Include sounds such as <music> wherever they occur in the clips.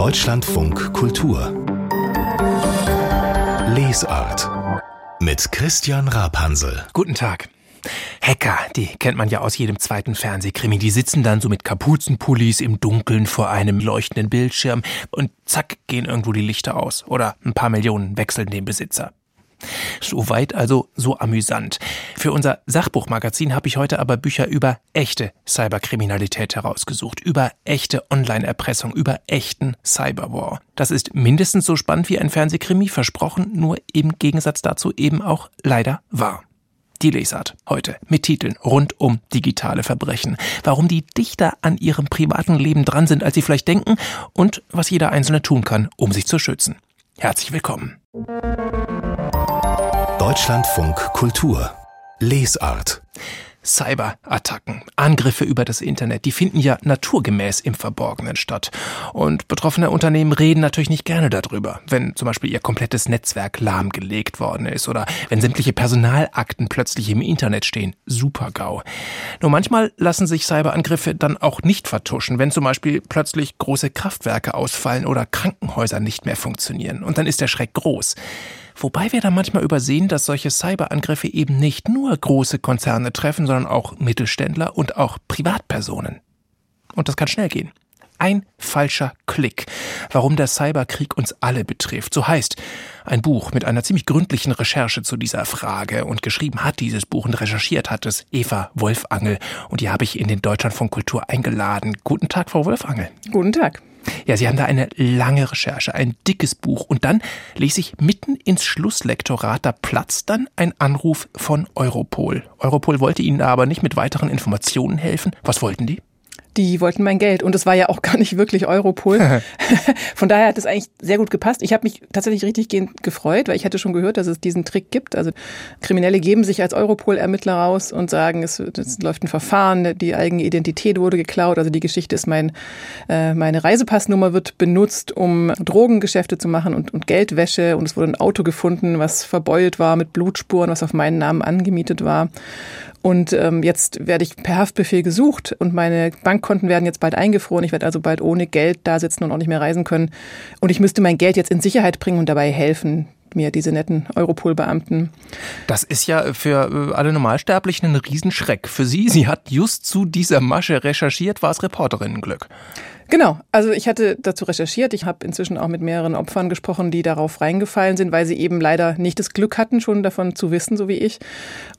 Deutschlandfunk Kultur Lesart mit Christian Rapansel. Guten Tag. Hacker, die kennt man ja aus jedem zweiten Fernsehkrimi. Die sitzen dann so mit Kapuzenpullis im Dunkeln vor einem leuchtenden Bildschirm und zack gehen irgendwo die Lichter aus. Oder ein paar Millionen wechseln den Besitzer. Soweit also so amüsant. Für unser Sachbuchmagazin habe ich heute aber Bücher über echte Cyberkriminalität herausgesucht, über echte Online-Erpressung, über echten Cyberwar. Das ist mindestens so spannend wie ein Fernsehkrimi, versprochen, nur im Gegensatz dazu eben auch leider wahr. Die Lesart heute mit Titeln rund um digitale Verbrechen. Warum die dichter an ihrem privaten Leben dran sind, als sie vielleicht denken und was jeder Einzelne tun kann, um sich zu schützen. Herzlich willkommen. Deutschlandfunk Kultur Lesart Cyberattacken, Angriffe über das Internet, die finden ja naturgemäß im Verborgenen statt. Und betroffene Unternehmen reden natürlich nicht gerne darüber, wenn zum Beispiel ihr komplettes Netzwerk lahmgelegt worden ist oder wenn sämtliche Personalakten plötzlich im Internet stehen. Super GAU. Nur manchmal lassen sich Cyberangriffe dann auch nicht vertuschen, wenn zum Beispiel plötzlich große Kraftwerke ausfallen oder Krankenhäuser nicht mehr funktionieren. Und dann ist der Schreck groß. Wobei wir da manchmal übersehen, dass solche Cyberangriffe eben nicht nur große Konzerne treffen, sondern auch Mittelständler und auch Privatpersonen. Und das kann schnell gehen. Ein falscher Klick. Warum der Cyberkrieg uns alle betrifft. So heißt ein Buch mit einer ziemlich gründlichen Recherche zu dieser Frage. Und geschrieben hat dieses Buch und recherchiert hat es Eva Wolfangel. Und die habe ich in den Deutschland von Kultur eingeladen. Guten Tag, Frau Wolfangel. Guten Tag. Ja, Sie haben da eine lange Recherche, ein dickes Buch. Und dann lese ich mitten ins Schlusslektorat, da platzt dann ein Anruf von Europol. Europol wollte Ihnen aber nicht mit weiteren Informationen helfen. Was wollten die? Die wollten mein Geld. Und es war ja auch <laughs> gar nicht wirklich Europol. <laughs> Von daher hat es eigentlich sehr gut gepasst. Ich habe mich tatsächlich richtig gefreut, weil ich hatte schon gehört, dass es diesen Trick gibt. Also Kriminelle geben sich als Europol-Ermittler raus und sagen, es, es, läuft ein Verfahren, die eigene Identität wurde geklaut. Also die Geschichte ist, mein, äh, meine Reisepassnummer wird benutzt, um Drogengeschäfte zu machen und, und Geldwäsche. Und es wurde ein Auto gefunden, was verbeult war mit Blutspuren, was auf meinen Namen angemietet war. Und ähm, jetzt werde ich per Haftbefehl gesucht und meine Bankkonten werden jetzt bald eingefroren. Ich werde also bald ohne Geld da sitzen und auch nicht mehr reisen können. Und ich müsste mein Geld jetzt in Sicherheit bringen und dabei helfen, mir diese netten Europol-Beamten. Das ist ja für äh, alle Normalsterblichen ein Riesenschreck. Für Sie, Sie hat just zu dieser Masche recherchiert, war es Reporterinnenglück. Genau, also ich hatte dazu recherchiert. Ich habe inzwischen auch mit mehreren Opfern gesprochen, die darauf reingefallen sind, weil sie eben leider nicht das Glück hatten, schon davon zu wissen, so wie ich.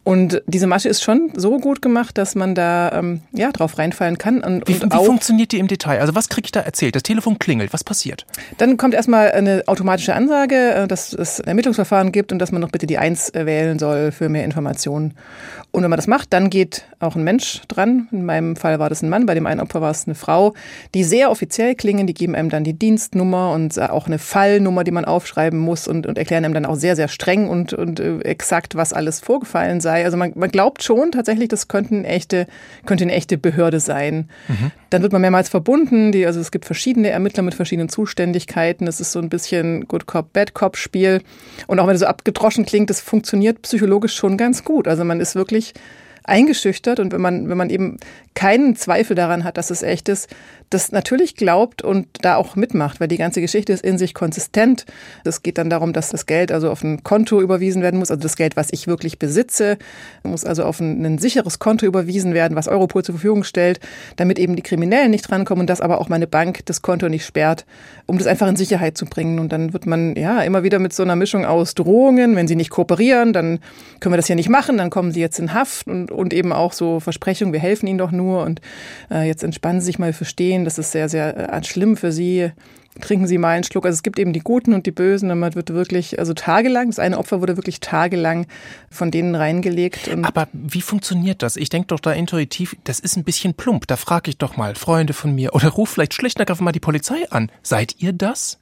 Und diese Masche ist schon so gut gemacht, dass man da ähm, ja drauf reinfallen kann. Und, wie, und wie funktioniert die im Detail? Also was kriege ich da erzählt? Das Telefon klingelt, was passiert? Dann kommt erstmal eine automatische Ansage, äh, dass es ein Ermittlungsverfahren gibt und dass man noch bitte die Eins äh, wählen soll für mehr Informationen. Und wenn man das macht, dann geht auch ein Mensch dran. In meinem Fall war das ein Mann, bei dem einen Opfer war es eine Frau, die sehr offiziell klingen. Die geben einem dann die Dienstnummer und auch eine Fallnummer, die man aufschreiben muss und, und erklären einem dann auch sehr, sehr streng und, und äh, exakt, was alles vorgefallen sei. Also man, man glaubt schon tatsächlich, das könnte echte, könnte eine echte Behörde sein. Mhm. Dann wird man mehrmals verbunden. Die, also es gibt verschiedene Ermittler mit verschiedenen Zuständigkeiten. Das ist so ein bisschen Good Cop, Bad Cop Spiel. Und auch wenn es so abgedroschen klingt, das funktioniert psychologisch schon ganz gut. Also man ist wirklich eingeschüchtert und wenn man, wenn man eben keinen Zweifel daran hat, dass es echt ist, das natürlich glaubt und da auch mitmacht, weil die ganze Geschichte ist in sich konsistent. Es geht dann darum, dass das Geld also auf ein Konto überwiesen werden muss, also das Geld, was ich wirklich besitze, muss also auf ein, ein sicheres Konto überwiesen werden, was Europol zur Verfügung stellt, damit eben die Kriminellen nicht drankommen und dass aber auch meine Bank das Konto nicht sperrt, um das einfach in Sicherheit zu bringen. Und dann wird man ja immer wieder mit so einer Mischung aus Drohungen, wenn sie nicht kooperieren, dann können wir das ja nicht machen, dann kommen sie jetzt in Haft und, und eben auch so Versprechungen, wir helfen ihnen doch nur und äh, jetzt entspannen Sie sich mal verstehen, das ist sehr, sehr äh, schlimm für Sie. Trinken Sie mal einen Schluck. Also es gibt eben die Guten und die Bösen und wird wirklich, also tagelang, das eine Opfer wurde wirklich tagelang von denen reingelegt. Aber wie funktioniert das? Ich denke doch da intuitiv, das ist ein bisschen plump. Da frage ich doch mal Freunde von mir oder ruf vielleicht schlicht und mal die Polizei an. Seid ihr das?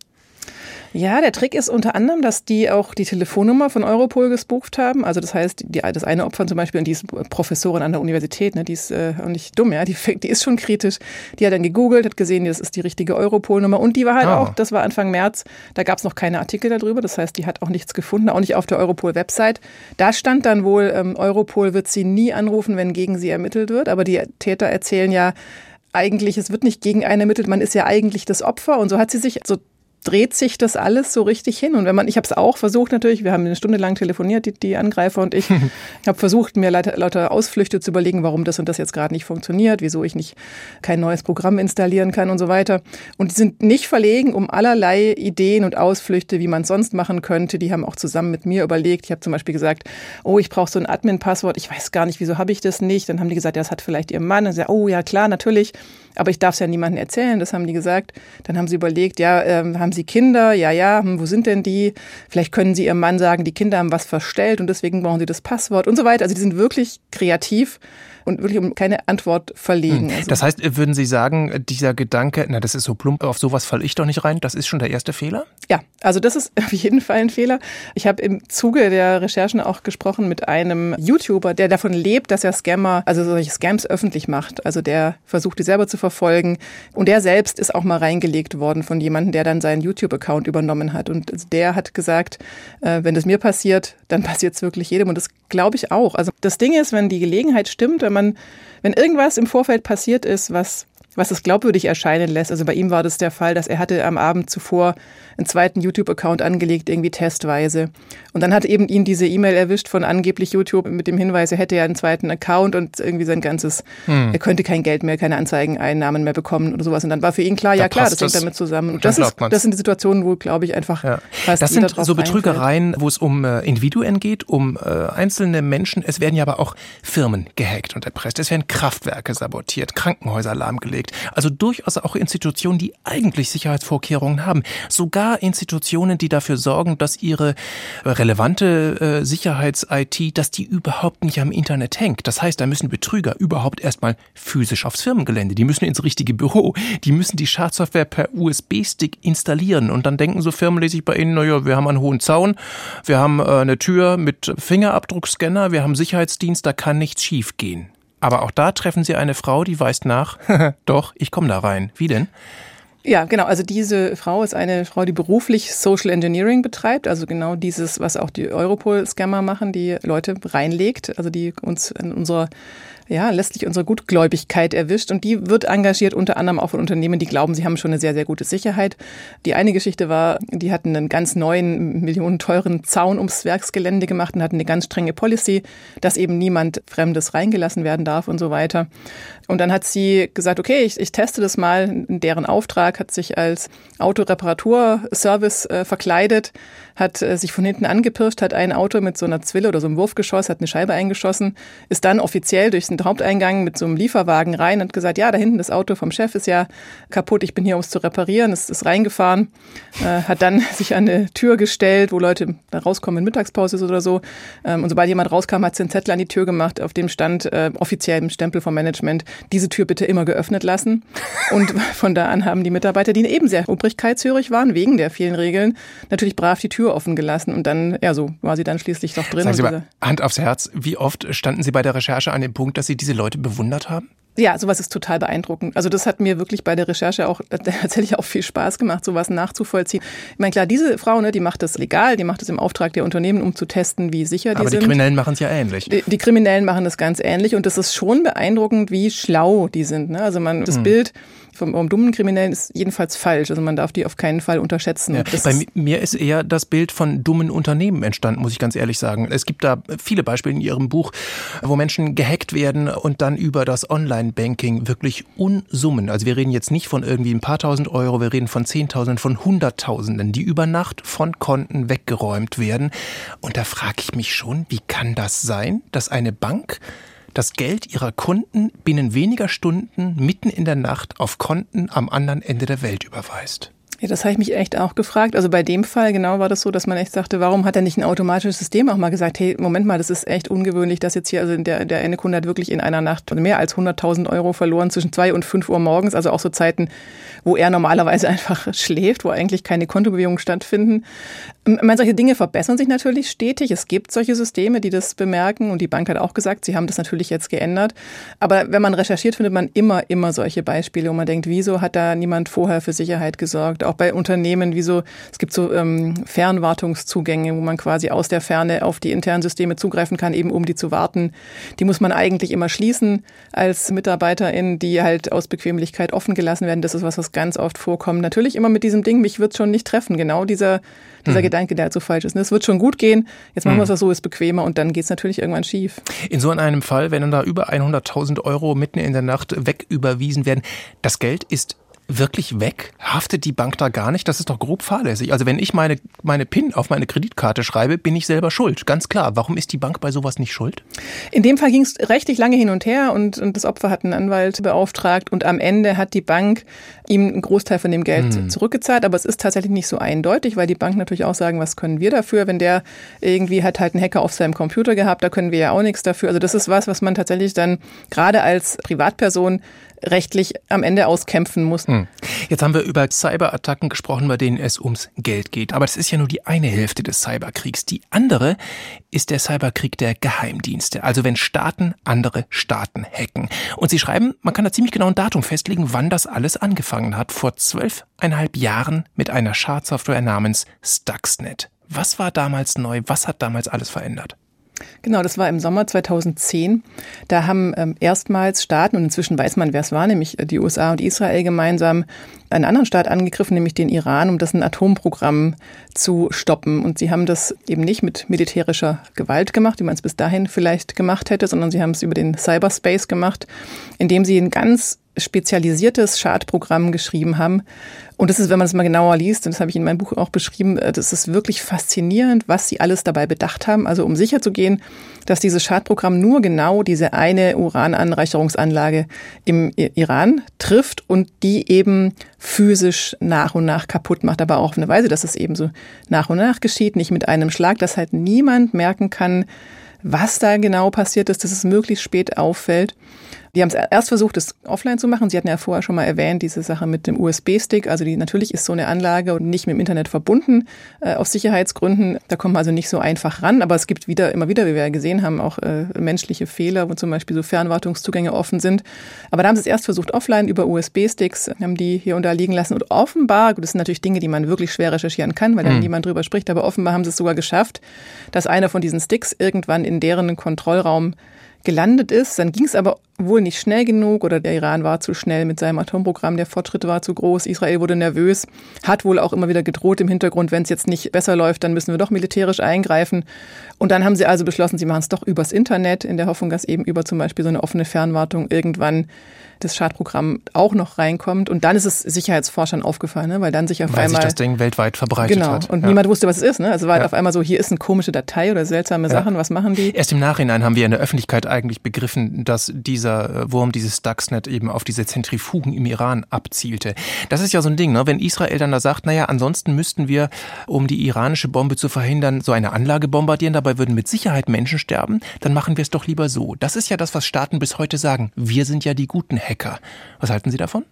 Ja, der Trick ist unter anderem, dass die auch die Telefonnummer von Europol gespucht haben. Also das heißt, die, das eine Opfer zum Beispiel, und die ist Professorin an der Universität, ne, die ist äh, auch nicht dumm, ja, die, <laughs> die ist schon kritisch. Die hat dann gegoogelt, hat gesehen, das ist die richtige Europol-Nummer. Und die war halt oh. auch, das war Anfang März, da gab es noch keine Artikel darüber. Das heißt, die hat auch nichts gefunden, auch nicht auf der Europol-Website. Da stand dann wohl, ähm, Europol wird sie nie anrufen, wenn gegen sie ermittelt wird. Aber die Täter erzählen ja, eigentlich, es wird nicht gegen einen ermittelt, man ist ja eigentlich das Opfer und so hat sie sich so dreht sich das alles so richtig hin. Und wenn man, ich habe es auch versucht natürlich, wir haben eine Stunde lang telefoniert, die, die Angreifer und ich. <laughs> ich habe versucht, mir lauter, Ausflüchte zu überlegen, warum das und das jetzt gerade nicht funktioniert, wieso ich nicht kein neues Programm installieren kann und so weiter. Und die sind nicht verlegen um allerlei Ideen und Ausflüchte, wie man sonst machen könnte. Die haben auch zusammen mit mir überlegt. Ich habe zum Beispiel gesagt, oh, ich brauche so ein Admin-Passwort. Ich weiß gar nicht, wieso habe ich das nicht. Dann haben die gesagt, ja, das hat vielleicht ihr Mann. Und sie, oh ja, klar, natürlich. Aber ich darf es ja niemandem erzählen, das haben die gesagt. Dann haben sie überlegt, ja, äh, haben Sie Kinder? Ja, ja, hm, wo sind denn die? Vielleicht können Sie Ihrem Mann sagen, die Kinder haben was verstellt und deswegen brauchen Sie das Passwort und so weiter. Also die sind wirklich kreativ und wirklich um keine Antwort verlegen. Hm. Also das heißt, würden Sie sagen, dieser Gedanke, na, das ist so plump, auf sowas falle ich doch nicht rein, das ist schon der erste Fehler? Ja, also das ist <laughs> auf jeden Fall ein Fehler. Ich habe im Zuge der Recherchen auch gesprochen mit einem YouTuber, der davon lebt, dass er Scammer, also solche Scams öffentlich macht. Also der versucht, die selber zu verfolgen. Und der selbst ist auch mal reingelegt worden von jemandem, der dann seinen YouTube-Account übernommen hat. Und der hat gesagt, äh, wenn das mir passiert, dann <laughs> passiert es wirklich jedem. Und das glaube ich auch. Also das Ding ist, wenn die Gelegenheit stimmt, wenn man, wenn irgendwas im Vorfeld passiert ist, was was es glaubwürdig erscheinen lässt. Also bei ihm war das der Fall, dass er hatte am Abend zuvor einen zweiten YouTube-Account angelegt, irgendwie testweise. Und dann hat eben ihn diese E-Mail erwischt von angeblich YouTube mit dem Hinweis, er hätte ja einen zweiten Account und irgendwie sein ganzes, hm. er könnte kein Geld mehr, keine Anzeigeneinnahmen mehr bekommen oder sowas. Und dann war für ihn klar, da ja klar, das hängt damit zusammen. Und das, ist, das sind die Situationen, wo, glaube ich, einfach ja. fast Das sind so Betrügereien, wo es um äh, Individuen geht, um äh, einzelne Menschen. Es werden ja aber auch Firmen gehackt und erpresst. Es werden Kraftwerke sabotiert, Krankenhäuser lahmgelegt. Also durchaus auch Institutionen, die eigentlich Sicherheitsvorkehrungen haben. Sogar Institutionen, die dafür sorgen, dass ihre relevante äh, Sicherheits-IT, dass die überhaupt nicht am Internet hängt. Das heißt, da müssen Betrüger überhaupt erstmal physisch aufs Firmengelände. Die müssen ins richtige Büro. Die müssen die Schadsoftware per USB-Stick installieren. Und dann denken so Firmen, lese ich bei ihnen, naja, wir haben einen hohen Zaun, wir haben äh, eine Tür mit Fingerabdruckscanner, wir haben Sicherheitsdienst, da kann nichts schiefgehen. Aber auch da treffen Sie eine Frau, die weist nach, <laughs> doch, ich komme da rein. Wie denn? Ja, genau. Also diese Frau ist eine Frau, die beruflich Social Engineering betreibt, also genau dieses, was auch die Europol-Scammer machen, die Leute reinlegt, also die uns in unserer ja, letztlich unsere Gutgläubigkeit erwischt. Und die wird engagiert unter anderem auch von Unternehmen, die glauben, sie haben schon eine sehr, sehr gute Sicherheit. Die eine Geschichte war, die hatten einen ganz neuen, millionenteuren Zaun ums Werksgelände gemacht und hatten eine ganz strenge Policy, dass eben niemand Fremdes reingelassen werden darf und so weiter. Und dann hat sie gesagt, okay, ich, ich teste das mal. In deren Auftrag hat sich als Autoreparaturservice äh, verkleidet, hat äh, sich von hinten angepirscht, hat ein Auto mit so einer Zwille oder so einem Wurfgeschoss, hat eine Scheibe eingeschossen, ist dann offiziell durch den Haupteingang mit so einem Lieferwagen rein und gesagt, ja, da hinten das Auto vom Chef ist ja kaputt, ich bin hier, um es zu reparieren, ist, ist reingefahren, äh, hat dann <laughs> sich an eine Tür gestellt, wo Leute da rauskommen, wenn Mittagspause ist oder so. Ähm, und sobald jemand rauskam, hat sie einen Zettel an die Tür gemacht, auf dem stand äh, offiziell im Stempel vom Management, diese Tür bitte immer geöffnet lassen. Und <laughs> von da an haben die Mitarbeiter, die eben sehr obrigkeitshörig waren, wegen der vielen Regeln, natürlich brav die Tür offen gelassen und dann, ja, so war sie dann schließlich doch drin. Sagen Sie mal, Hand aufs Herz, wie oft standen Sie bei der Recherche an dem Punkt, dass Sie diese Leute bewundert haben? Ja, sowas ist total beeindruckend. Also das hat mir wirklich bei der Recherche auch <laughs> tatsächlich auch viel Spaß gemacht, sowas nachzuvollziehen. Ich meine, klar, diese Frau, ne, die macht das legal, die macht es im Auftrag der Unternehmen, um zu testen, wie sicher die sind. Aber die Kriminellen machen es ja ähnlich. Die, die, Kriminellen machen das ganz ähnlich und das ist schon beeindruckend, wie schlau die sind. Ne? Also man, das hm. Bild vom, vom dummen Kriminellen ist jedenfalls falsch. Also man darf die auf keinen Fall unterschätzen. Ja, bei mir ist eher das Bild von dummen Unternehmen entstanden, muss ich ganz ehrlich sagen. Es gibt da viele Beispiele in Ihrem Buch, wo Menschen gehackt werden und dann über das Online-Banking wirklich Unsummen, also wir reden jetzt nicht von irgendwie ein paar tausend Euro, wir reden von Zehntausenden, von Hunderttausenden, die über Nacht von Konten weggeräumt werden. Und da frage ich mich schon, wie kann das sein, dass eine Bank das Geld ihrer Kunden binnen weniger Stunden mitten in der Nacht auf Konten am anderen Ende der Welt überweist. Ja, das habe ich mich echt auch gefragt. Also bei dem Fall genau war das so, dass man echt sagte, warum hat er nicht ein automatisches System auch mal gesagt, hey, Moment mal, das ist echt ungewöhnlich, dass jetzt hier, also der, der eine Kunde hat wirklich in einer Nacht mehr als 100.000 Euro verloren zwischen zwei und fünf Uhr morgens, also auch so Zeiten, wo er normalerweise <laughs> einfach schläft, wo eigentlich keine Kontobewegungen stattfinden. Ich solche Dinge verbessern sich natürlich stetig. Es gibt solche Systeme, die das bemerken und die Bank hat auch gesagt, sie haben das natürlich jetzt geändert. Aber wenn man recherchiert, findet man immer, immer solche Beispiele, wo man denkt, wieso hat da niemand vorher für Sicherheit gesorgt? auch bei Unternehmen, wie so, es gibt so ähm, Fernwartungszugänge, wo man quasi aus der Ferne auf die internen Systeme zugreifen kann, eben um die zu warten. Die muss man eigentlich immer schließen als Mitarbeiterin, die halt aus Bequemlichkeit offen gelassen werden. Das ist was, was ganz oft vorkommt. Natürlich immer mit diesem Ding, mich wird schon nicht treffen. Genau dieser, dieser hm. Gedanke, der halt so falsch ist. Es wird schon gut gehen. Jetzt machen hm. wir es so, ist bequemer und dann geht es natürlich irgendwann schief. In so einem Fall, wenn dann da über 100.000 Euro mitten in der Nacht wegüberwiesen werden, das Geld ist wirklich weg? Haftet die Bank da gar nicht? Das ist doch grob fahrlässig. Also wenn ich meine, meine PIN auf meine Kreditkarte schreibe, bin ich selber schuld. Ganz klar. Warum ist die Bank bei sowas nicht schuld? In dem Fall ging es rechtlich lange hin und her und, und das Opfer hat einen Anwalt beauftragt und am Ende hat die Bank ihm einen Großteil von dem Geld hm. zurückgezahlt. Aber es ist tatsächlich nicht so eindeutig, weil die Bank natürlich auch sagen, was können wir dafür, wenn der irgendwie hat halt einen Hacker auf seinem Computer gehabt, da können wir ja auch nichts dafür. Also das ist was, was man tatsächlich dann gerade als Privatperson rechtlich am Ende auskämpfen muss. Hm. Jetzt haben wir über Cyberattacken gesprochen, bei denen es ums Geld geht. Aber das ist ja nur die eine Hälfte des Cyberkriegs. Die andere ist der Cyberkrieg der Geheimdienste. Also wenn Staaten andere Staaten hacken. Und Sie schreiben, man kann da ziemlich genau ein Datum festlegen, wann das alles angefangen hat. Vor zwölfeinhalb Jahren mit einer Schadsoftware namens Stuxnet. Was war damals neu? Was hat damals alles verändert? Genau, das war im Sommer 2010. Da haben ähm, erstmals Staaten, und inzwischen weiß man, wer es war, nämlich die USA und Israel gemeinsam, einen anderen Staat angegriffen, nämlich den Iran, um dessen Atomprogramm zu stoppen. Und sie haben das eben nicht mit militärischer Gewalt gemacht, wie man es bis dahin vielleicht gemacht hätte, sondern sie haben es über den Cyberspace gemacht, indem sie ein ganz spezialisiertes Schadprogramm geschrieben haben. Und das ist, wenn man es mal genauer liest, und das habe ich in meinem Buch auch beschrieben, äh, das ist wirklich faszinierend, was sie alles dabei bedacht haben. Also um sicherzugehen, dass dieses Schadprogramm nur genau diese eine Urananreicherungsanlage im Iran trifft und die eben physisch nach und nach kaputt macht, aber auch auf eine Weise, dass es eben so nach und nach geschieht, nicht mit einem Schlag, dass halt niemand merken kann, was da genau passiert ist, dass es möglichst spät auffällt. Die haben es erst versucht, es offline zu machen. Sie hatten ja vorher schon mal erwähnt, diese Sache mit dem USB-Stick. Also die, natürlich ist so eine Anlage nicht mit dem Internet verbunden, äh, aus Sicherheitsgründen. Da kommt man also nicht so einfach ran. Aber es gibt wieder, immer wieder, wie wir ja gesehen haben, auch äh, menschliche Fehler, wo zum Beispiel so Fernwartungszugänge offen sind. Aber da haben sie es erst versucht, offline über USB-Sticks, haben die hier und da liegen lassen. Und offenbar, das sind natürlich Dinge, die man wirklich schwer recherchieren kann, weil mhm. niemand drüber spricht, aber offenbar haben sie es sogar geschafft, dass einer von diesen Sticks irgendwann in deren Kontrollraum gelandet ist. Dann ging es aber wohl nicht schnell genug oder der Iran war zu schnell mit seinem Atomprogramm, der Fortschritt war zu groß, Israel wurde nervös, hat wohl auch immer wieder gedroht im Hintergrund, wenn es jetzt nicht besser läuft, dann müssen wir doch militärisch eingreifen. Und dann haben sie also beschlossen, sie machen es doch übers Internet, in der Hoffnung, dass eben über zum Beispiel so eine offene Fernwartung irgendwann das Schadprogramm auch noch reinkommt. Und dann ist es Sicherheitsforschern aufgefallen, ne? weil dann sich auf weil einmal... sich das Ding weltweit verbreitet genau, hat. Und ja. niemand wusste, was es ist. Ne? Also war halt ja. auf einmal so, hier ist eine komische Datei oder seltsame Sachen, was machen die? Erst im Nachhinein haben wir in der Öffentlichkeit eigentlich begriffen, dass dieser äh, Wurm, dieses Stuxnet eben auf diese Zentrifugen im Iran abzielte. Das ist ja so ein Ding, ne? wenn Israel dann da sagt, naja, ansonsten müssten wir, um die iranische Bombe zu verhindern, so eine Anlage bombardieren, dabei würden mit Sicherheit Menschen sterben, dann machen wir es doch lieber so. Das ist ja das, was Staaten bis heute sagen. Wir sind ja die guten Hacker. Was halten Sie davon?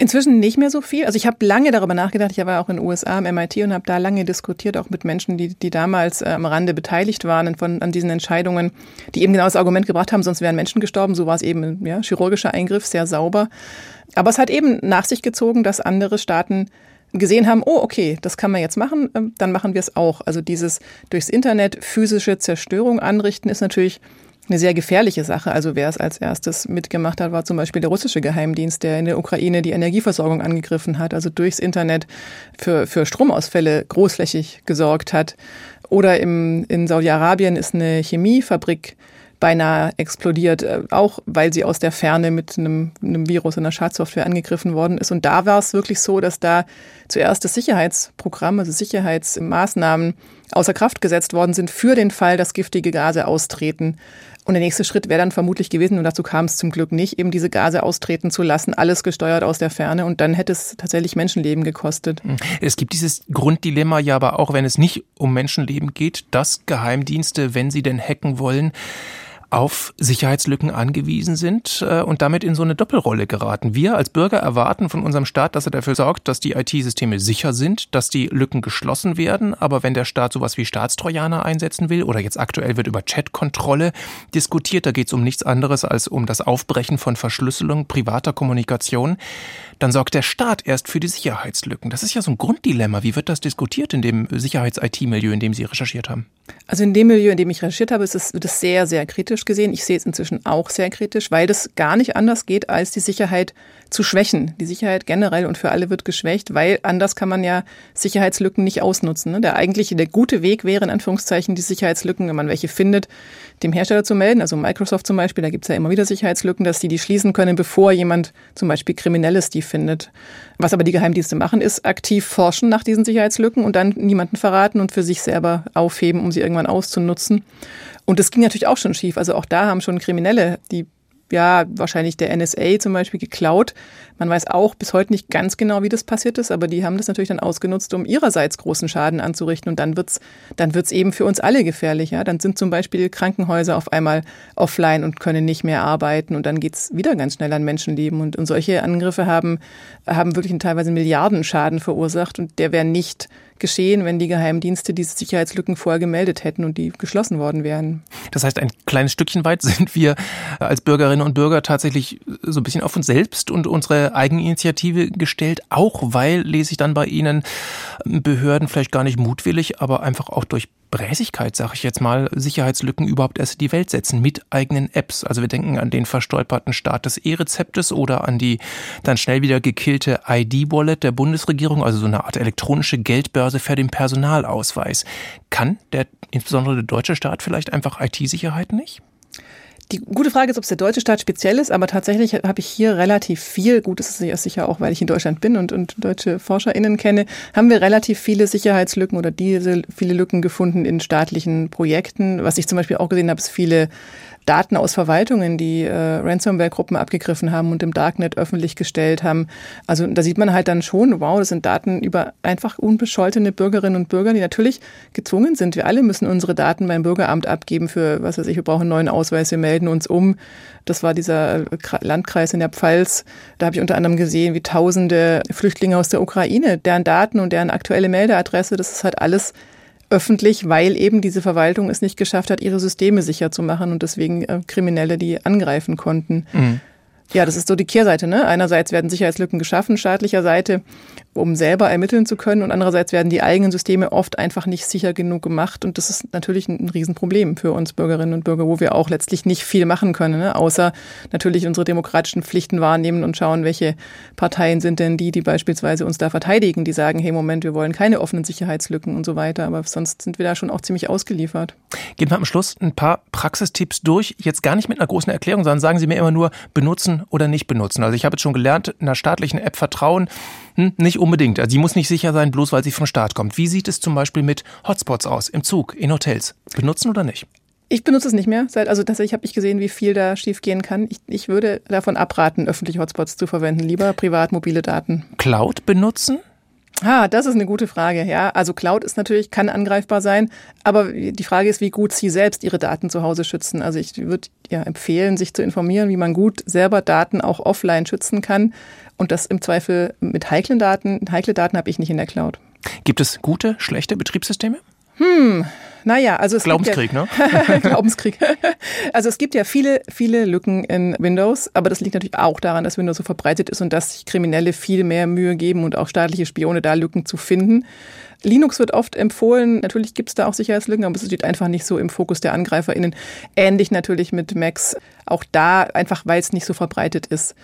Inzwischen nicht mehr so viel. Also ich habe lange darüber nachgedacht. Ich war auch in den USA am MIT und habe da lange diskutiert, auch mit Menschen, die, die damals äh, am Rande beteiligt waren von, an diesen Entscheidungen, die eben genau das Argument gebracht haben, sonst wären Menschen gestorben. So war es eben, ja, chirurgischer Eingriff, sehr sauber. Aber es hat eben nach sich gezogen, dass andere Staaten gesehen haben, oh, okay, das kann man jetzt machen, ähm, dann machen wir es auch. Also dieses durchs Internet physische Zerstörung anrichten ist natürlich eine sehr gefährliche Sache. Also wer es als erstes mitgemacht hat, war zum Beispiel der russische Geheimdienst, der in der Ukraine die Energieversorgung angegriffen hat, also durchs Internet für, für Stromausfälle großflächig gesorgt hat. Oder im, in Saudi-Arabien ist eine Chemiefabrik beinahe explodiert, äh, auch weil sie aus der Ferne mit einem, einem Virus, einer Schadsoftware angegriffen worden ist. Und da war es wirklich so, dass da zuerst das Sicherheitsprogramm, also Sicherheitsmaßnahmen außer Kraft gesetzt worden sind für den Fall, dass giftige Gase austreten. Und der nächste Schritt wäre dann vermutlich gewesen, und dazu kam es zum Glück nicht, eben diese Gase austreten zu lassen, alles gesteuert aus der Ferne. Und dann hätte es tatsächlich Menschenleben gekostet. Hm. Es gibt dieses Grunddilemma ja aber auch, wenn es nicht um Menschenleben geht, dass Geheimdienste, wenn sie denn hacken wollen, auf Sicherheitslücken angewiesen sind äh, und damit in so eine Doppelrolle geraten. Wir als Bürger erwarten von unserem Staat, dass er dafür sorgt, dass die IT-Systeme sicher sind, dass die Lücken geschlossen werden. Aber wenn der Staat sowas wie Staatstrojaner einsetzen will oder jetzt aktuell wird über Chatkontrolle diskutiert, da geht es um nichts anderes als um das Aufbrechen von Verschlüsselung privater Kommunikation, dann sorgt der Staat erst für die Sicherheitslücken. Das ist ja so ein Grunddilemma. Wie wird das diskutiert in dem Sicherheits-IT-Milieu, in dem Sie recherchiert haben? Also in dem Milieu, in dem ich recherchiert habe, ist es, wird es sehr, sehr kritisch gesehen. Ich sehe es inzwischen auch sehr kritisch, weil das gar nicht anders geht, als die Sicherheit zu schwächen. Die Sicherheit generell und für alle wird geschwächt, weil anders kann man ja Sicherheitslücken nicht ausnutzen. Ne? Der eigentliche, der gute Weg wäre in Anführungszeichen die Sicherheitslücken, wenn man welche findet, dem Hersteller zu melden. Also Microsoft zum Beispiel, da gibt es ja immer wieder Sicherheitslücken, dass die die schließen können, bevor jemand zum Beispiel Kriminelles die findet. Was aber die Geheimdienste machen, ist aktiv forschen nach diesen Sicherheitslücken und dann niemanden verraten und für sich selber aufheben, um sie irgendwann auszunutzen. Und das ging natürlich auch schon schief. Also auch da haben schon Kriminelle die ja, wahrscheinlich der NSA zum Beispiel geklaut. Man weiß auch bis heute nicht ganz genau, wie das passiert ist, aber die haben das natürlich dann ausgenutzt, um ihrerseits großen Schaden anzurichten. Und dann wird's, dann wird's eben für uns alle gefährlich. Ja? Dann sind zum Beispiel Krankenhäuser auf einmal offline und können nicht mehr arbeiten. Und dann geht's wieder ganz schnell an Menschenleben. Und, und solche Angriffe haben, haben wirklich teilweise Milliardenschaden verursacht. Und der wäre nicht geschehen, wenn die Geheimdienste diese Sicherheitslücken vorher gemeldet hätten und die geschlossen worden wären. Das heißt, ein kleines Stückchen weit sind wir als Bürgerinnen und Bürger tatsächlich so ein bisschen auf uns selbst und unsere Eigeninitiative gestellt, auch weil, lese ich dann bei Ihnen, Behörden vielleicht gar nicht mutwillig, aber einfach auch durch Bräsigkeit, sage ich jetzt mal, Sicherheitslücken überhaupt erst in die Welt setzen mit eigenen Apps. Also wir denken an den verstolperten Start des E-Rezeptes oder an die dann schnell wieder gekillte ID-Wallet der Bundesregierung, also so eine Art elektronische Geldbörse für den Personalausweis. Kann der insbesondere der deutsche Staat vielleicht einfach IT-Sicherheit nicht? Die gute Frage ist, ob es der deutsche Staat speziell ist, aber tatsächlich habe ich hier relativ viel, gut, das ist sicher auch, weil ich in Deutschland bin und, und deutsche ForscherInnen kenne, haben wir relativ viele Sicherheitslücken oder diese viele Lücken gefunden in staatlichen Projekten. Was ich zum Beispiel auch gesehen habe, ist viele Daten aus Verwaltungen, die äh, Ransomware-Gruppen abgegriffen haben und im Darknet öffentlich gestellt haben. Also da sieht man halt dann schon, wow, das sind Daten über einfach unbescholtene Bürgerinnen und Bürger, die natürlich gezwungen sind. Wir alle müssen unsere Daten beim Bürgeramt abgeben für, was weiß ich, wir brauchen einen neuen Ausweis, wir melden uns um. Das war dieser Landkreis in der Pfalz. Da habe ich unter anderem gesehen, wie tausende Flüchtlinge aus der Ukraine, deren Daten und deren aktuelle Meldeadresse, das ist halt alles öffentlich, weil eben diese Verwaltung es nicht geschafft hat, ihre Systeme sicher zu machen und deswegen äh, Kriminelle die angreifen konnten. Mhm. Ja, das ist so die Kehrseite. Ne? Einerseits werden Sicherheitslücken geschaffen, staatlicher Seite, um selber ermitteln zu können. Und andererseits werden die eigenen Systeme oft einfach nicht sicher genug gemacht. Und das ist natürlich ein Riesenproblem für uns Bürgerinnen und Bürger, wo wir auch letztlich nicht viel machen können, ne? außer natürlich unsere demokratischen Pflichten wahrnehmen und schauen, welche Parteien sind denn die, die beispielsweise uns da verteidigen, die sagen, hey, Moment, wir wollen keine offenen Sicherheitslücken und so weiter. Aber sonst sind wir da schon auch ziemlich ausgeliefert. Gehen wir am Schluss ein paar Praxistipps durch. Jetzt gar nicht mit einer großen Erklärung, sondern sagen Sie mir immer nur, benutzen oder nicht benutzen. Also ich habe jetzt schon gelernt, einer staatlichen App vertrauen, hm, nicht unbedingt. Also sie muss nicht sicher sein, bloß weil sie vom Staat kommt. Wie sieht es zum Beispiel mit Hotspots aus, im Zug, in Hotels? Benutzen oder nicht? Ich benutze es nicht mehr. Also tatsächlich habe ich gesehen, wie viel da schiefgehen kann. Ich, ich würde davon abraten, öffentliche Hotspots zu verwenden. Lieber privat mobile Daten. Cloud benutzen? Ah, das ist eine gute Frage, ja. Also Cloud ist natürlich, kann angreifbar sein, aber die Frage ist, wie gut Sie selbst Ihre Daten zu Hause schützen. Also ich würde ja empfehlen, sich zu informieren, wie man gut selber Daten auch offline schützen kann und das im Zweifel mit heiklen Daten. Heikle Daten habe ich nicht in der Cloud. Gibt es gute, schlechte Betriebssysteme? Hm, naja, also es Glaubenskrieg, gibt ja, ne? <laughs> Glaubenskrieg. <laughs> Also es gibt ja viele, viele Lücken in Windows, aber das liegt natürlich auch daran, dass Windows so verbreitet ist und dass sich Kriminelle viel mehr Mühe geben und auch staatliche Spione da Lücken zu finden. Linux wird oft empfohlen. Natürlich gibt es da auch Sicherheitslücken, aber es steht einfach nicht so im Fokus der AngreiferInnen. Ähnlich natürlich mit Macs. Auch da einfach, weil es nicht so verbreitet ist.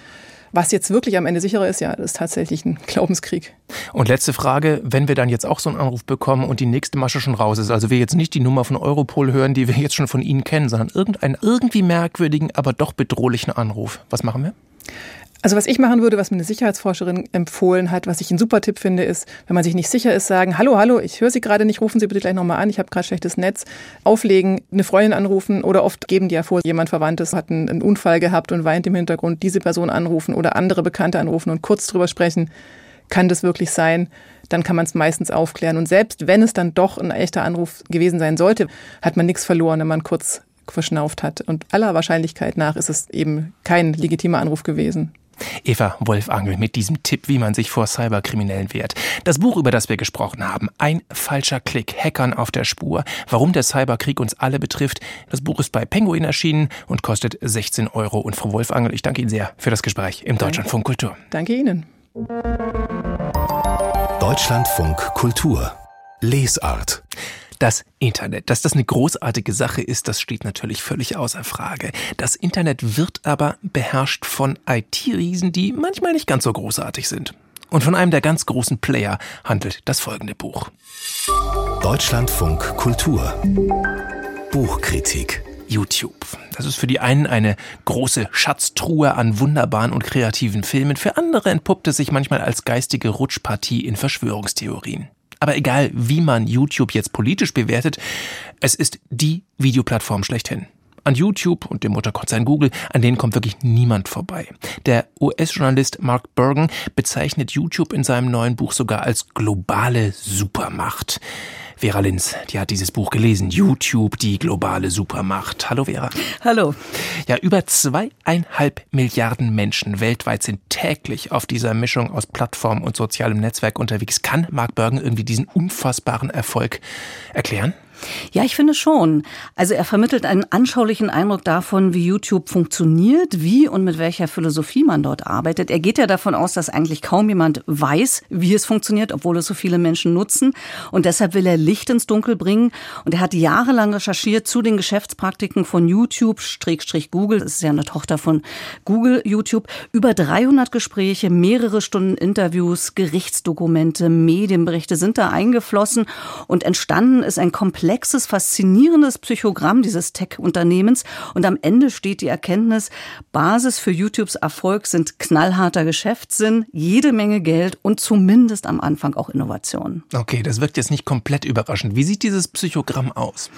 Was jetzt wirklich am Ende sicherer ist, ja, das ist tatsächlich ein Glaubenskrieg. Und letzte Frage, wenn wir dann jetzt auch so einen Anruf bekommen und die nächste Masche schon raus ist, also wir jetzt nicht die Nummer von Europol hören, die wir jetzt schon von Ihnen kennen, sondern irgendeinen irgendwie merkwürdigen, aber doch bedrohlichen Anruf. Was machen wir? Also was ich machen würde, was mir eine Sicherheitsforscherin empfohlen hat, was ich einen super Tipp finde, ist, wenn man sich nicht sicher ist, sagen, hallo, hallo, ich höre Sie gerade nicht, rufen Sie bitte gleich nochmal an, ich habe gerade schlechtes Netz, auflegen, eine Freundin anrufen oder oft geben die ja vor, jemand Verwandtes hat einen, einen Unfall gehabt und weint im Hintergrund, diese Person anrufen oder andere Bekannte anrufen und kurz drüber sprechen, kann das wirklich sein? Dann kann man es meistens aufklären. Und selbst wenn es dann doch ein echter Anruf gewesen sein sollte, hat man nichts verloren, wenn man kurz verschnauft hat. Und aller Wahrscheinlichkeit nach ist es eben kein legitimer Anruf gewesen. Eva Wolfangel mit diesem Tipp, wie man sich vor Cyberkriminellen wehrt. Das Buch, über das wir gesprochen haben, Ein falscher Klick, Hackern auf der Spur, warum der Cyberkrieg uns alle betrifft. Das Buch ist bei Penguin erschienen und kostet 16 Euro. Und Frau Wolfangel, ich danke Ihnen sehr für das Gespräch im Deutschlandfunk Kultur. Danke Ihnen. Deutschlandfunk Kultur Lesart das Internet. Dass das eine großartige Sache ist, das steht natürlich völlig außer Frage. Das Internet wird aber beherrscht von IT-Riesen, die manchmal nicht ganz so großartig sind. Und von einem der ganz großen Player handelt das folgende Buch. Deutschlandfunk Kultur Buchkritik YouTube. Das ist für die einen eine große Schatztruhe an wunderbaren und kreativen Filmen, für andere entpuppt es sich manchmal als geistige Rutschpartie in Verschwörungstheorien. Aber egal, wie man YouTube jetzt politisch bewertet, es ist die Videoplattform schlechthin. An YouTube und dem Mutterkonzern Google, an denen kommt wirklich niemand vorbei. Der US-Journalist Mark Bergen bezeichnet YouTube in seinem neuen Buch sogar als globale Supermacht. Vera Linz, die hat dieses Buch gelesen. YouTube, die globale Supermacht. Hallo Vera. Hallo. Ja, über zweieinhalb Milliarden Menschen weltweit sind täglich auf dieser Mischung aus Plattform und sozialem Netzwerk unterwegs. Kann Mark Bergen irgendwie diesen unfassbaren Erfolg erklären? Ja, ich finde schon. Also er vermittelt einen anschaulichen Eindruck davon, wie YouTube funktioniert, wie und mit welcher Philosophie man dort arbeitet. Er geht ja davon aus, dass eigentlich kaum jemand weiß, wie es funktioniert, obwohl es so viele Menschen nutzen. Und deshalb will er Licht ins Dunkel bringen. Und er hat jahrelang recherchiert zu den Geschäftspraktiken von YouTube, Schrägstrich Google. Das ist ja eine Tochter von Google, YouTube. Über 300 Gespräche, mehrere Stunden Interviews, Gerichtsdokumente, Medienberichte sind da eingeflossen. Und entstanden ist ein komplett komplexes, faszinierendes Psychogramm dieses Tech-Unternehmens. Und am Ende steht die Erkenntnis, Basis für YouTubes Erfolg sind knallharter Geschäftssinn, jede Menge Geld und zumindest am Anfang auch Innovation. Okay, das wirkt jetzt nicht komplett überraschend. Wie sieht dieses Psychogramm aus?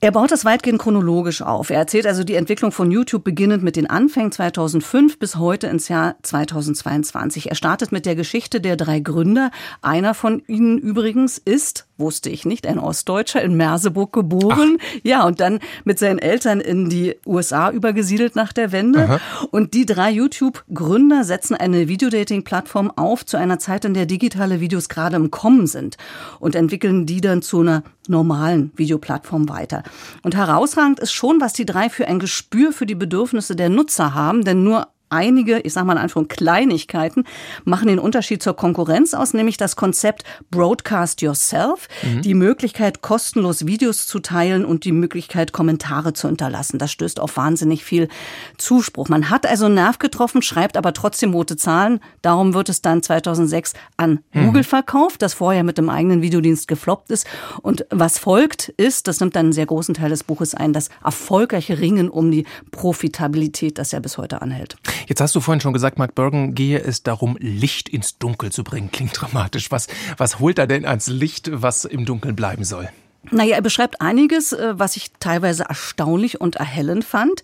Er baut das weitgehend chronologisch auf. Er erzählt also die Entwicklung von YouTube beginnend mit den Anfängen 2005 bis heute ins Jahr 2022. Er startet mit der Geschichte der drei Gründer. Einer von ihnen übrigens ist wusste ich nicht, ein Ostdeutscher in Merseburg geboren. Ach. Ja, und dann mit seinen Eltern in die USA übergesiedelt nach der Wende. Aha. Und die drei YouTube-Gründer setzen eine Videodating-Plattform auf zu einer Zeit, in der digitale Videos gerade im Kommen sind und entwickeln die dann zu einer normalen Videoplattform weiter. Und herausragend ist schon, was die drei für ein Gespür für die Bedürfnisse der Nutzer haben, denn nur einige, ich sage mal in Anführung Kleinigkeiten, machen den Unterschied zur Konkurrenz aus, nämlich das Konzept Broadcast Yourself, mhm. die Möglichkeit, kostenlos Videos zu teilen und die Möglichkeit, Kommentare zu hinterlassen. Das stößt auf wahnsinnig viel Zuspruch. Man hat also einen Nerv getroffen, schreibt aber trotzdem rote Zahlen. Darum wird es dann 2006 an mhm. Google verkauft, das vorher mit dem eigenen Videodienst gefloppt ist. Und was folgt ist, das nimmt dann einen sehr großen Teil des Buches ein, das erfolgreiche Ringen um die Profitabilität, das ja bis heute anhält. Jetzt hast du vorhin schon gesagt, Mark Bergen gehe es darum, Licht ins Dunkel zu bringen. Klingt dramatisch. Was, was holt er denn ans Licht, was im Dunkeln bleiben soll? Naja, er beschreibt einiges, äh, was ich teilweise erstaunlich und erhellend fand.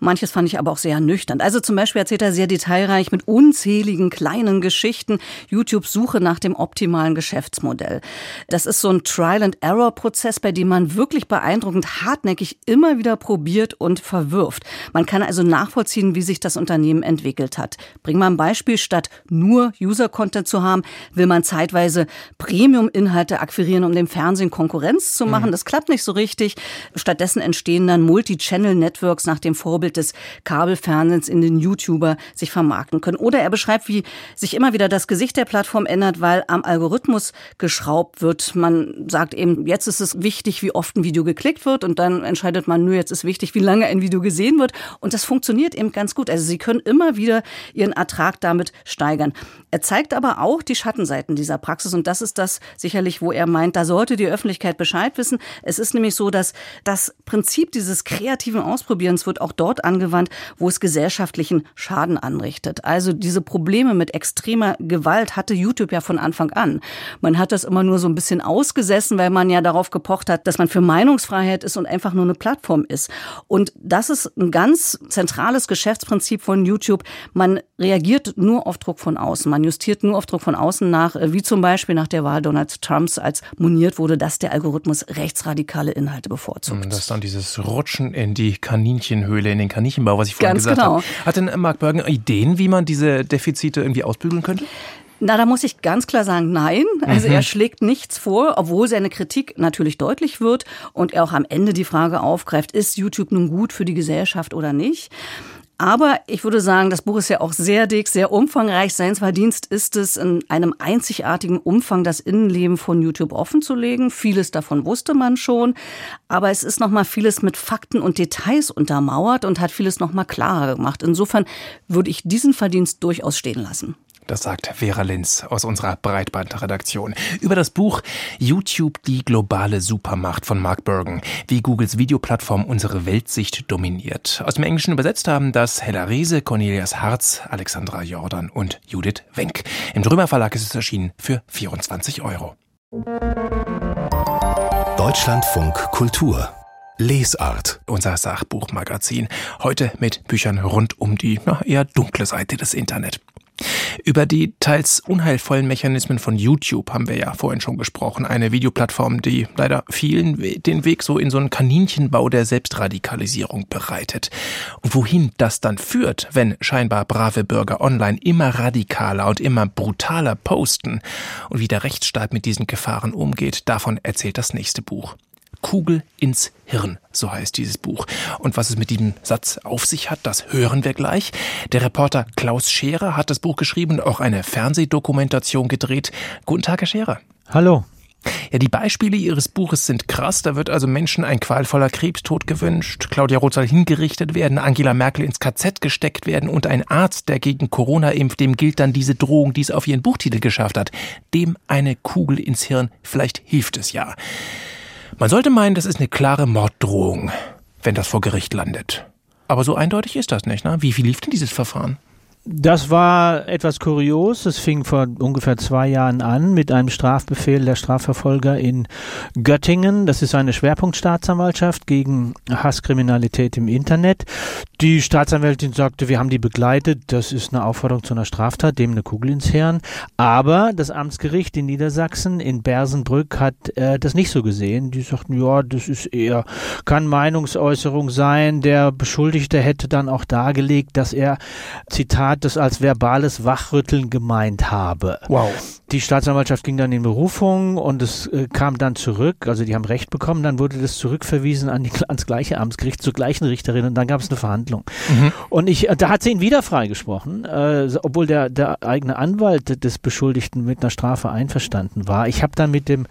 Manches fand ich aber auch sehr nüchtern. Also zum Beispiel erzählt er sehr detailreich mit unzähligen kleinen Geschichten YouTubes Suche nach dem optimalen Geschäftsmodell. Das ist so ein Trial-and-Error-Prozess, bei dem man wirklich beeindruckend hartnäckig immer wieder probiert und verwirft. Man kann also nachvollziehen, wie sich das Unternehmen entwickelt hat. Bring mal ein Beispiel. Statt nur User-Content zu haben, will man zeitweise Premium-Inhalte akquirieren, um dem Fernsehen Konkurrenz zu machen. Mhm. Das klappt nicht so richtig. Stattdessen entstehen dann Multi-Channel-Networks nach dem Vorbild des Kabelfernsehens in den YouTuber sich vermarkten können. Oder er beschreibt, wie sich immer wieder das Gesicht der Plattform ändert, weil am Algorithmus geschraubt wird. Man sagt eben, jetzt ist es wichtig, wie oft ein Video geklickt wird und dann entscheidet man, nur jetzt ist wichtig, wie lange ein Video gesehen wird. Und das funktioniert eben ganz gut. Also Sie können immer wieder Ihren Ertrag damit steigern. Er zeigt aber auch die Schattenseiten dieser Praxis und das ist das sicherlich, wo er meint, da sollte die Öffentlichkeit Bescheid wissen. Es ist nämlich so, dass das Prinzip dieses kreativen Ausprobierens wird auch dort angewandt, wo es gesellschaftlichen Schaden anrichtet. Also diese Probleme mit extremer Gewalt hatte YouTube ja von Anfang an. Man hat das immer nur so ein bisschen ausgesessen, weil man ja darauf gepocht hat, dass man für Meinungsfreiheit ist und einfach nur eine Plattform ist. Und das ist ein ganz zentrales Geschäftsprinzip von YouTube. Man reagiert nur auf Druck von außen. Man justiert nur auf Druck von außen nach, wie zum Beispiel nach der Wahl Donald Trumps, als moniert wurde, dass der Algorithmus Algorithmus rechtsradikale Inhalte bevorzugt. Das ist dann dieses Rutschen in die Kaninchenhöhle, in den Kaninchenbau, was ich vorhin Ganz gesagt genau. habe. Hat denn Mark Bergen Ideen, wie man diese Defizite irgendwie ausbügeln könnte? Na, da muss ich ganz klar sagen, nein. Also er schlägt nichts vor, obwohl seine Kritik natürlich deutlich wird und er auch am Ende die Frage aufgreift, ist YouTube nun gut für die Gesellschaft oder nicht? Aber ich würde sagen, das Buch ist ja auch sehr dick, sehr umfangreich. Sein Verdienst ist es, in einem einzigartigen Umfang das Innenleben von YouTube offenzulegen. Vieles davon wusste man schon. Aber es ist nochmal vieles mit Fakten und Details untermauert und hat vieles nochmal klarer gemacht. Insofern würde ich diesen Verdienst durchaus stehen lassen. Das sagt Vera Linz aus unserer Breitbandredaktion. Über das Buch YouTube, die globale Supermacht von Mark Bergen, wie Googles Videoplattform unsere Weltsicht dominiert. Aus dem Englischen übersetzt haben das Hella Rehse, Cornelius Harz, Alexandra Jordan und Judith Wenck. Im Drömer Verlag ist es erschienen für 24 Euro. Deutschlandfunk Kultur Lesart. Unser Sachbuchmagazin. Heute mit Büchern rund um die na, eher dunkle Seite des Internet. Über die teils unheilvollen Mechanismen von YouTube haben wir ja vorhin schon gesprochen. Eine Videoplattform, die leider vielen den Weg so in so einen Kaninchenbau der Selbstradikalisierung bereitet. Wohin das dann führt, wenn scheinbar brave Bürger online immer radikaler und immer brutaler posten und wie der Rechtsstaat mit diesen Gefahren umgeht, davon erzählt das nächste Buch. Kugel ins Hirn, so heißt dieses Buch. Und was es mit diesem Satz auf sich hat, das hören wir gleich. Der Reporter Klaus Scherer hat das Buch geschrieben und auch eine Fernsehdokumentation gedreht. Guten Tag, Herr Scherer. Hallo. Ja, die Beispiele Ihres Buches sind krass. Da wird also Menschen ein qualvoller Krebstod gewünscht. Claudia Roth soll hingerichtet werden, Angela Merkel ins KZ gesteckt werden und ein Arzt, der gegen Corona impft, dem gilt dann diese Drohung, die es auf ihren Buchtitel geschafft hat. Dem eine Kugel ins Hirn. Vielleicht hilft es ja. Man sollte meinen, das ist eine klare Morddrohung, wenn das vor Gericht landet. Aber so eindeutig ist das nicht. Ne? Wie, wie lief denn dieses Verfahren? Das war etwas kurios. Es fing vor ungefähr zwei Jahren an mit einem Strafbefehl der Strafverfolger in Göttingen. Das ist eine Schwerpunktstaatsanwaltschaft gegen Hasskriminalität im Internet. Die Staatsanwältin sagte, wir haben die begleitet. Das ist eine Aufforderung zu einer Straftat, dem eine Kugel ins Hirn. Aber das Amtsgericht in Niedersachsen in Bersenbrück hat äh, das nicht so gesehen. Die sagten, ja, das ist eher, kann Meinungsäußerung sein. Der Beschuldigte hätte dann auch dargelegt, dass er, Zitat, das als verbales Wachrütteln gemeint habe. Wow. Die Staatsanwaltschaft ging dann in Berufung und es äh, kam dann zurück, also die haben Recht bekommen, dann wurde das zurückverwiesen an die, ans gleiche Amtsgericht, zur gleichen Richterin und dann gab es eine Verhandlung. Mhm. Und ich, da hat sie ihn wieder freigesprochen, äh, obwohl der, der eigene Anwalt des Beschuldigten mit einer Strafe einverstanden war. Ich habe dann mit dem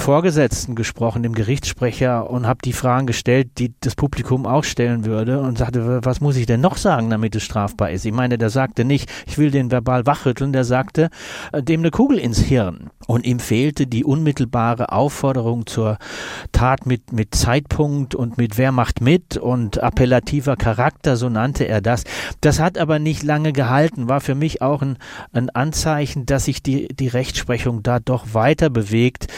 Vorgesetzten gesprochen, dem Gerichtssprecher, und habe die Fragen gestellt, die das Publikum auch stellen würde und sagte, was muss ich denn noch sagen, damit es strafbar ist? Ich meine, der sagte nicht, ich will den verbal wachrütteln, der sagte, äh, dem eine Kugel ins Hirn. Und ihm fehlte die unmittelbare Aufforderung zur Tat mit, mit Zeitpunkt und mit wer macht mit und appellativer Charakter, so nannte er das. Das hat aber nicht lange gehalten, war für mich auch ein, ein Anzeichen, dass sich die, die Rechtsprechung da doch weiter bewegt.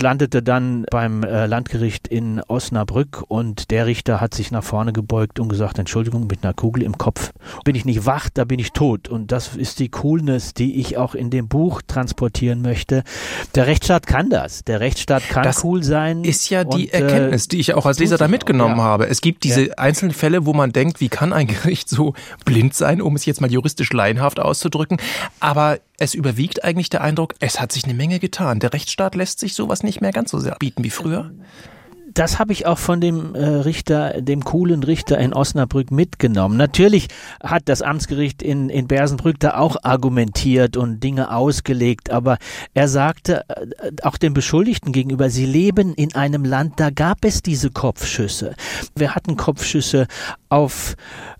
Landete dann beim äh, Landgericht in Osnabrück und der Richter hat sich nach vorne gebeugt und gesagt, Entschuldigung, mit einer Kugel im Kopf bin ich nicht wach, da bin ich tot. Und das ist die Coolness, die ich auch in dem Buch transportieren möchte. Der Rechtsstaat kann das. Der Rechtsstaat kann das cool sein. Ist ja die und, Erkenntnis, die ich auch als Leser da mitgenommen ja. habe. Es gibt diese ja. einzelnen Fälle, wo man denkt, wie kann ein <laughs> Gericht so blind sein, um es jetzt mal juristisch laienhaft auszudrücken. Aber es überwiegt eigentlich der Eindruck, es hat sich eine Menge getan. Der Rechtsstaat lässt sich sowas nicht mehr ganz so sehr bieten wie früher das habe ich auch von dem äh, Richter, dem coolen Richter in Osnabrück mitgenommen. Natürlich hat das Amtsgericht in, in Bersenbrück da auch argumentiert und Dinge ausgelegt, aber er sagte äh, auch den Beschuldigten gegenüber, sie leben in einem Land, da gab es diese Kopfschüsse. Wir hatten Kopfschüsse auf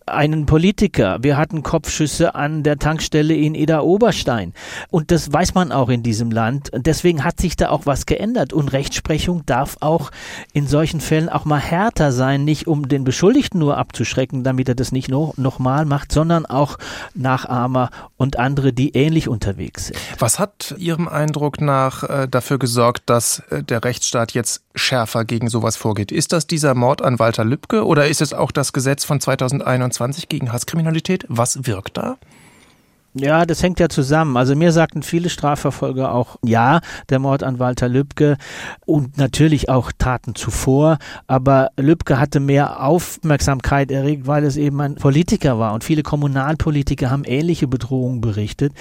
einen Politiker. Wir hatten Kopfschüsse an der Tankstelle in Ida Oberstein. Und das weiß man auch in diesem Land. Deswegen hat sich da auch was geändert. Und Rechtsprechung darf auch in solchen Fällen auch mal härter sein, nicht um den Beschuldigten nur abzuschrecken, damit er das nicht no nochmal macht, sondern auch Nachahmer und andere, die ähnlich unterwegs sind. Was hat Ihrem Eindruck nach äh, dafür gesorgt, dass äh, der Rechtsstaat jetzt schärfer gegen sowas vorgeht? Ist das dieser Mord an Walter Lübcke oder ist es auch das Gesetz von 2021 gegen Hasskriminalität? Was wirkt da? Ja, das hängt ja zusammen. Also mir sagten viele Strafverfolger auch, ja, der Mord an Walter Lübcke und natürlich auch Taten zuvor, aber Lübcke hatte mehr Aufmerksamkeit erregt, weil es eben ein Politiker war und viele Kommunalpolitiker haben ähnliche Bedrohungen berichtet.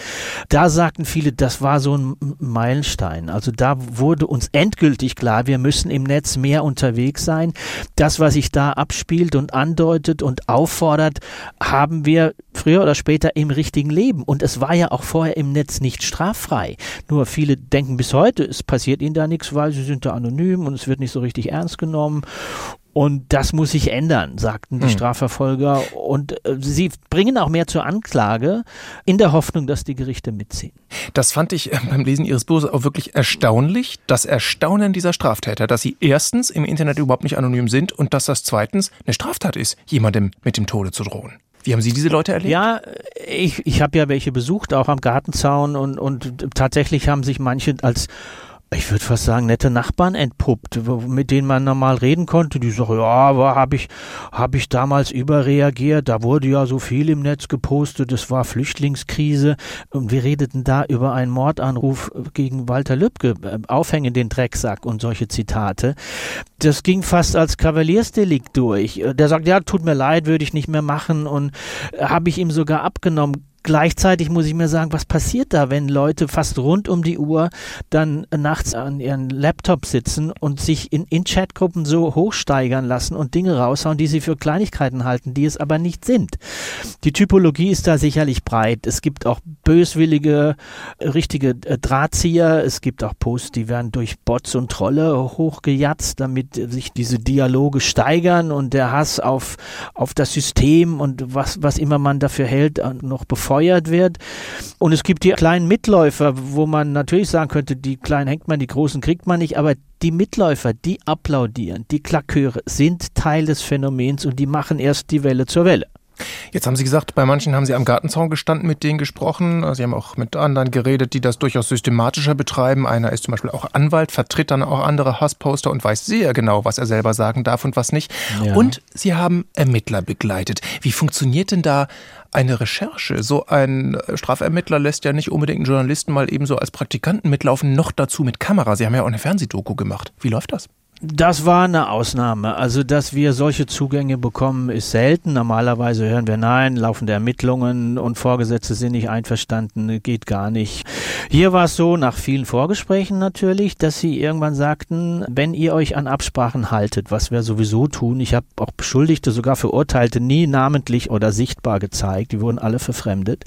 Da sagten viele, das war so ein Meilenstein. Also da wurde uns endgültig klar, wir müssen im Netz mehr unterwegs sein. Das, was sich da abspielt und andeutet und auffordert, haben wir früher oder später im richtigen Leben. Und es war ja auch vorher im Netz nicht straffrei. Nur viele denken bis heute, es passiert ihnen da nichts, weil sie sind da anonym und es wird nicht so richtig ernst genommen. Und das muss sich ändern, sagten die hm. Strafverfolger. Und äh, sie bringen auch mehr zur Anklage in der Hoffnung, dass die Gerichte mitziehen. Das fand ich äh, beim Lesen Ihres Buches auch wirklich erstaunlich. Das Erstaunen dieser Straftäter, dass sie erstens im Internet überhaupt nicht anonym sind und dass das zweitens eine Straftat ist, jemandem mit dem Tode zu drohen. Wie haben Sie diese Leute erlebt? Ja, ich, ich habe ja welche besucht, auch am Gartenzaun und, und tatsächlich haben sich manche als ich würde fast sagen, nette Nachbarn entpuppt, mit denen man normal reden konnte. Die sagen, ja, habe ich, hab ich damals überreagiert, da wurde ja so viel im Netz gepostet, es war Flüchtlingskrise und wir redeten da über einen Mordanruf gegen Walter Lübcke, äh, aufhängen den Drecksack und solche Zitate. Das ging fast als Kavaliersdelikt durch. Der sagt, ja, tut mir leid, würde ich nicht mehr machen und habe ich ihm sogar abgenommen Gleichzeitig muss ich mir sagen, was passiert da, wenn Leute fast rund um die Uhr dann nachts an ihren Laptop sitzen und sich in, in Chatgruppen so hochsteigern lassen und Dinge raushauen, die sie für Kleinigkeiten halten, die es aber nicht sind. Die Typologie ist da sicherlich breit. Es gibt auch böswillige, richtige äh, Drahtzieher. Es gibt auch Posts, die werden durch Bots und Trolle hochgejatzt, damit sich diese Dialoge steigern und der Hass auf, auf das System und was, was immer man dafür hält, noch bevor befeuert wird. Und es gibt die kleinen Mitläufer, wo man natürlich sagen könnte, die kleinen hängt man, die großen kriegt man nicht, aber die Mitläufer, die applaudieren, die Klaköre sind Teil des Phänomens und die machen erst die Welle zur Welle. Jetzt haben Sie gesagt, bei manchen haben Sie am Gartenzaun gestanden, mit denen gesprochen. Sie haben auch mit anderen geredet, die das durchaus systematischer betreiben. Einer ist zum Beispiel auch Anwalt, vertritt dann auch andere Hassposter und weiß sehr genau, was er selber sagen darf und was nicht. Ja. Und Sie haben Ermittler begleitet. Wie funktioniert denn da eine Recherche? So ein Strafermittler lässt ja nicht unbedingt einen Journalisten mal ebenso als Praktikanten mitlaufen, noch dazu mit Kamera. Sie haben ja auch eine Fernsehdoku gemacht. Wie läuft das? Das war eine Ausnahme. Also, dass wir solche Zugänge bekommen, ist selten. Normalerweise hören wir nein, laufende Ermittlungen und Vorgesetzte sind nicht einverstanden, geht gar nicht. Hier war es so, nach vielen Vorgesprächen natürlich, dass sie irgendwann sagten, wenn ihr euch an Absprachen haltet, was wir sowieso tun, ich habe auch Beschuldigte, sogar Verurteilte, nie namentlich oder sichtbar gezeigt, die wurden alle verfremdet,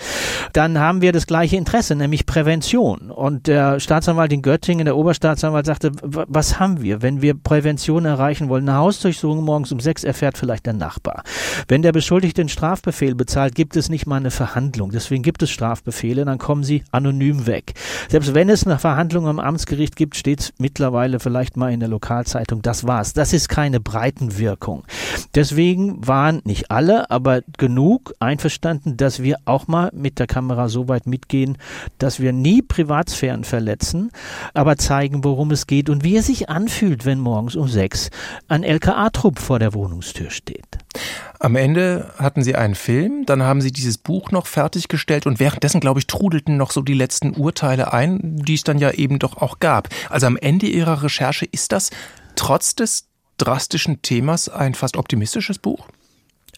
dann haben wir das gleiche Interesse, nämlich Prävention. Und der Staatsanwalt in Göttingen, der Oberstaatsanwalt sagte, was haben wir, wenn wir Prävention erreichen wollen. Eine Hausdurchsuchung morgens um sechs erfährt vielleicht der Nachbar. Wenn der Beschuldigte den Strafbefehl bezahlt, gibt es nicht mal eine Verhandlung. Deswegen gibt es Strafbefehle, dann kommen sie anonym weg. Selbst wenn es eine Verhandlung am Amtsgericht gibt, steht es mittlerweile vielleicht mal in der Lokalzeitung. Das war's. Das ist keine Breitenwirkung. Deswegen waren nicht alle, aber genug einverstanden, dass wir auch mal mit der Kamera so weit mitgehen, dass wir nie Privatsphären verletzen, aber zeigen, worum es geht und wie es sich anfühlt, wenn morgens um sechs ein LKA-Trupp vor der Wohnungstür steht. Am Ende hatten Sie einen Film, dann haben Sie dieses Buch noch fertiggestellt und währenddessen, glaube ich, trudelten noch so die letzten Urteile ein, die es dann ja eben doch auch gab. Also am Ende Ihrer Recherche ist das trotz des drastischen Themas ein fast optimistisches Buch?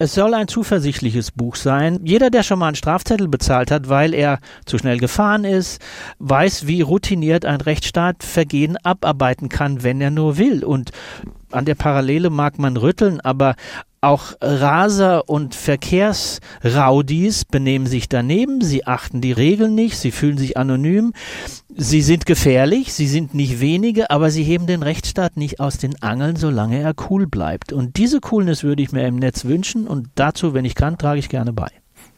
Es soll ein zuversichtliches Buch sein. Jeder, der schon mal einen Strafzettel bezahlt hat, weil er zu schnell gefahren ist, weiß, wie routiniert ein Rechtsstaat Vergehen abarbeiten kann, wenn er nur will. Und an der Parallele mag man rütteln, aber auch Raser und Verkehrsraudis benehmen sich daneben, sie achten die Regeln nicht, sie fühlen sich anonym, sie sind gefährlich, sie sind nicht wenige, aber sie heben den Rechtsstaat nicht aus den Angeln, solange er cool bleibt. Und diese Coolness würde ich mir im Netz wünschen. Und dazu, wenn ich kann, trage ich gerne bei.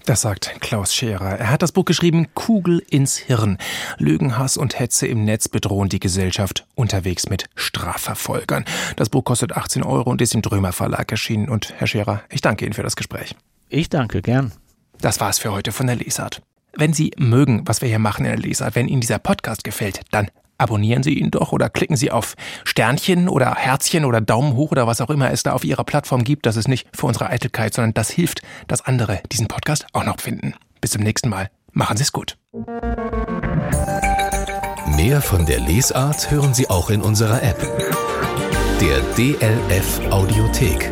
Das sagt Klaus Scherer. Er hat das Buch geschrieben Kugel ins Hirn. Lügen, Hass und Hetze im Netz bedrohen die Gesellschaft unterwegs mit Strafverfolgern. Das Buch kostet 18 Euro und ist im Drömer Verlag erschienen. Und Herr Scherer, ich danke Ihnen für das Gespräch. Ich danke gern. Das war's für heute von der Lesart. Wenn Sie mögen, was wir hier machen in der Lesart, wenn Ihnen dieser Podcast gefällt, dann abonnieren Sie ihn doch oder klicken Sie auf Sternchen oder Herzchen oder Daumen hoch oder was auch immer es da auf Ihrer Plattform gibt. Das ist nicht für unsere Eitelkeit, sondern das hilft, dass andere diesen Podcast auch noch finden. Bis zum nächsten Mal. Machen Sie es gut. Mehr von der Lesart hören Sie auch in unserer App. Der DLF Audiothek.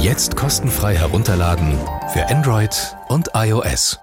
Jetzt kostenfrei herunterladen für Android und iOS.